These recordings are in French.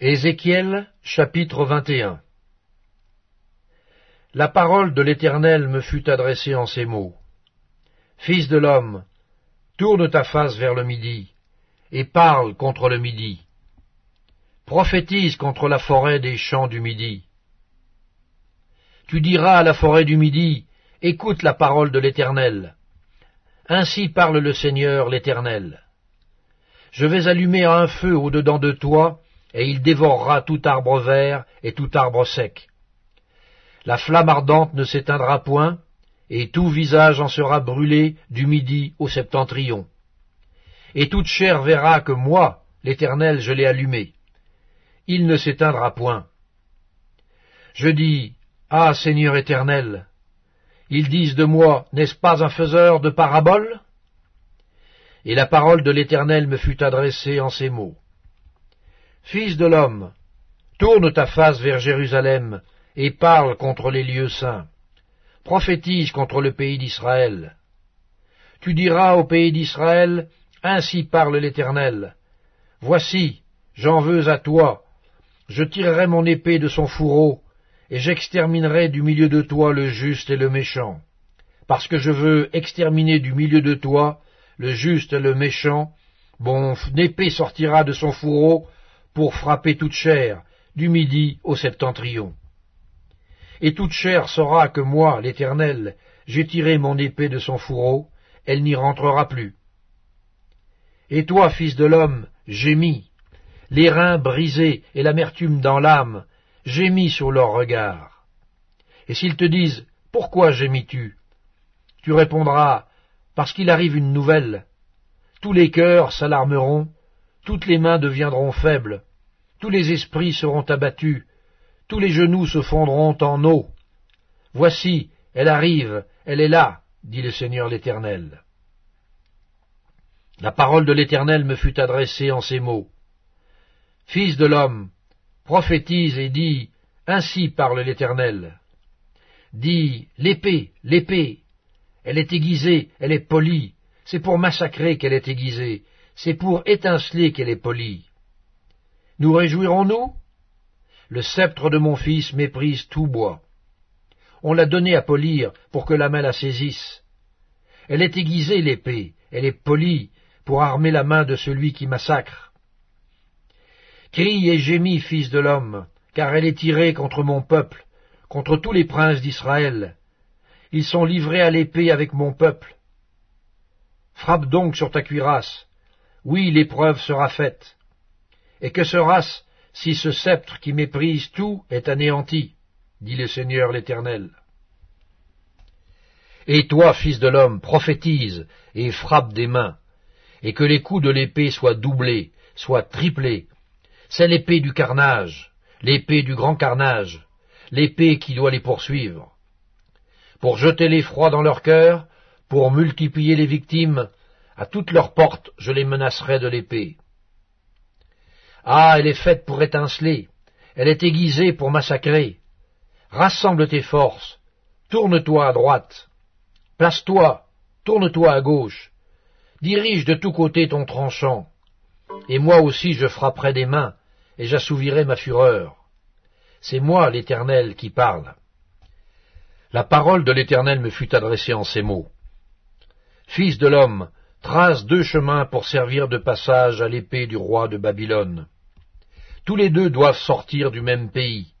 Ézéchiel chapitre 21 La parole de l'Éternel me fut adressée en ces mots. Fils de l'homme, tourne ta face vers le midi, et parle contre le midi. Prophétise contre la forêt des champs du midi. Tu diras à la forêt du midi, Écoute la parole de l'Éternel. Ainsi parle le Seigneur l'Éternel. Je vais allumer un feu au-dedans de toi, et il dévorera tout arbre vert et tout arbre sec. La flamme ardente ne s'éteindra point, et tout visage en sera brûlé du midi au septentrion. Et toute chair verra que moi, l'Éternel, je l'ai allumé. Il ne s'éteindra point. Je dis, Ah Seigneur éternel, ils disent de moi, n'est-ce pas un faiseur de paraboles? Et la parole de l'Éternel me fut adressée en ces mots. Fils de l'homme, tourne ta face vers Jérusalem, et parle contre les lieux saints. Prophétise contre le pays d'Israël. Tu diras au pays d'Israël, Ainsi parle l'Éternel. Voici, j'en veux à toi, je tirerai mon épée de son fourreau, et j'exterminerai du milieu de toi le juste et le méchant. Parce que je veux exterminer du milieu de toi le juste et le méchant, mon épée sortira de son fourreau pour frapper toute chair, du midi au septentrion. Et toute chair saura que moi, l'Éternel, j'ai tiré mon épée de son fourreau, elle n'y rentrera plus. Et toi, fils de l'homme, gémis, les reins brisés et l'amertume dans l'âme, gémis sur leur regard. Et s'ils te disent Pourquoi gémis-tu Tu répondras Parce qu'il arrive une nouvelle. Tous les cœurs s'alarmeront, toutes les mains deviendront faibles, tous les esprits seront abattus, tous les genoux se fondront en eau. Voici, elle arrive, elle est là, dit le Seigneur l'Éternel. La parole de l'Éternel me fut adressée en ces mots. Fils de l'homme, prophétise et dis, Ainsi parle l'Éternel. Dis, l'épée, l'épée, elle est aiguisée, elle est polie, c'est pour massacrer qu'elle est aiguisée, c'est pour étinceler qu'elle est polie. Nous réjouirons-nous? Le sceptre de mon fils méprise tout bois. On l'a donné à polir pour que la main la saisisse. Elle est aiguisée, l'épée, elle est polie pour armer la main de celui qui massacre. Crie et gémis, fils de l'homme, car elle est tirée contre mon peuple, contre tous les princes d'Israël. Ils sont livrés à l'épée avec mon peuple. Frappe donc sur ta cuirasse. Oui, l'épreuve sera faite. Et que sera-ce si ce sceptre qui méprise tout est anéanti dit le Seigneur l'Éternel. Et toi, fils de l'homme, prophétise et frappe des mains, et que les coups de l'épée soient doublés, soient triplés. C'est l'épée du carnage, l'épée du grand carnage, l'épée qui doit les poursuivre. Pour jeter l'effroi dans leur cœur, pour multiplier les victimes, à toutes leurs portes je les menacerai de l'épée. Ah, elle est faite pour étinceler, elle est aiguisée pour massacrer. Rassemble tes forces, tourne-toi à droite, place-toi, tourne-toi à gauche, dirige de tous côtés ton tranchant, et moi aussi je frapperai des mains, et j'assouvirai ma fureur. C'est moi, l'Éternel, qui parle. La parole de l'Éternel me fut adressée en ces mots. Fils de l'homme, trace deux chemins pour servir de passage à l'épée du roi de Babylone. Tous les deux doivent sortir du même pays.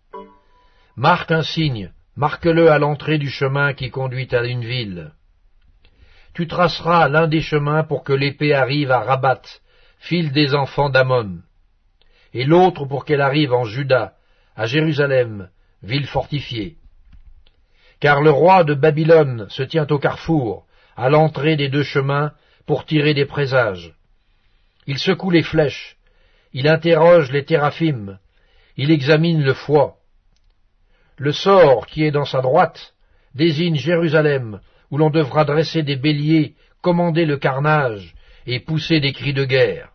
Marque un signe, marque-le à l'entrée du chemin qui conduit à une ville. Tu traceras l'un des chemins pour que l'épée arrive à Rabat, file des enfants d'Amon, et l'autre pour qu'elle arrive en Juda, à Jérusalem, ville fortifiée. Car le roi de Babylone se tient au carrefour, à l'entrée des deux chemins, pour tirer des présages. Il secoue les flèches, il interroge les théraphim, il examine le foie. Le sort qui est dans sa droite désigne Jérusalem, où l'on devra dresser des béliers, commander le carnage et pousser des cris de guerre.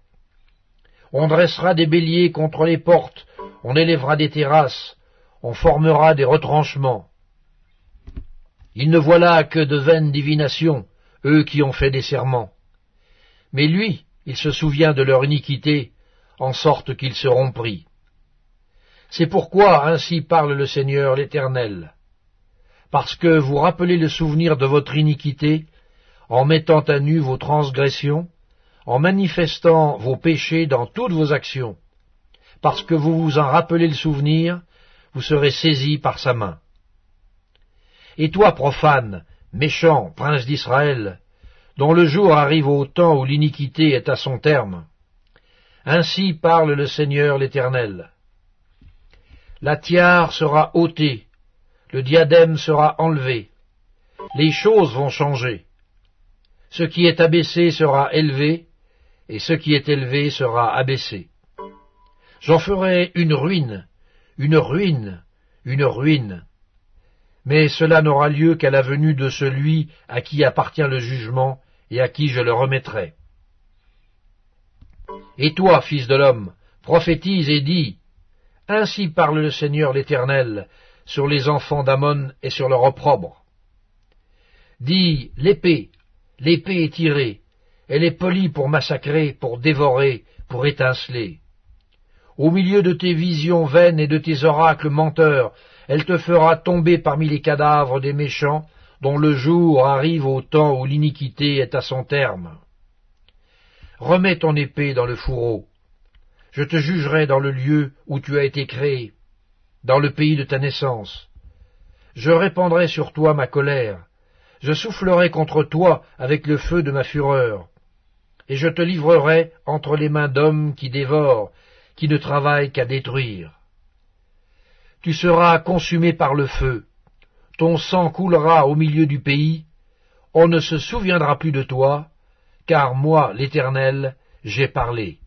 On dressera des béliers contre les portes, on élèvera des terrasses, on formera des retranchements. Ils ne voient là que de vaines divinations, eux qui ont fait des serments. Mais lui, il se souvient de leur iniquité, en sorte qu'ils seront pris. C'est pourquoi ainsi parle le Seigneur l'Éternel. Parce que vous rappelez le souvenir de votre iniquité, en mettant à nu vos transgressions, en manifestant vos péchés dans toutes vos actions. Parce que vous vous en rappelez le souvenir, vous serez saisis par sa main. Et toi, profane, méchant, prince d'Israël, dont le jour arrive au temps où l'iniquité est à son terme, ainsi parle le Seigneur l'Éternel. La tiare sera ôtée, le diadème sera enlevé, les choses vont changer. Ce qui est abaissé sera élevé, et ce qui est élevé sera abaissé. J'en ferai une ruine, une ruine, une ruine. Mais cela n'aura lieu qu'à la venue de celui à qui appartient le jugement et à qui je le remettrai. Et toi, fils de l'homme, prophétise et dis, ainsi parle le Seigneur l'Éternel sur les enfants d'Amon et sur leur opprobre. Dis, l'épée, l'épée est tirée, elle est polie pour massacrer, pour dévorer, pour étinceler. Au milieu de tes visions vaines et de tes oracles menteurs, elle te fera tomber parmi les cadavres des méchants, dont le jour arrive au temps où l'iniquité est à son terme. Remets ton épée dans le fourreau, je te jugerai dans le lieu où tu as été créé, dans le pays de ta naissance. Je répandrai sur toi ma colère, je soufflerai contre toi avec le feu de ma fureur, et je te livrerai entre les mains d'hommes qui dévorent, qui ne travaillent qu'à détruire. Tu seras consumé par le feu, ton sang coulera au milieu du pays, on ne se souviendra plus de toi, car moi, l'Éternel, j'ai parlé.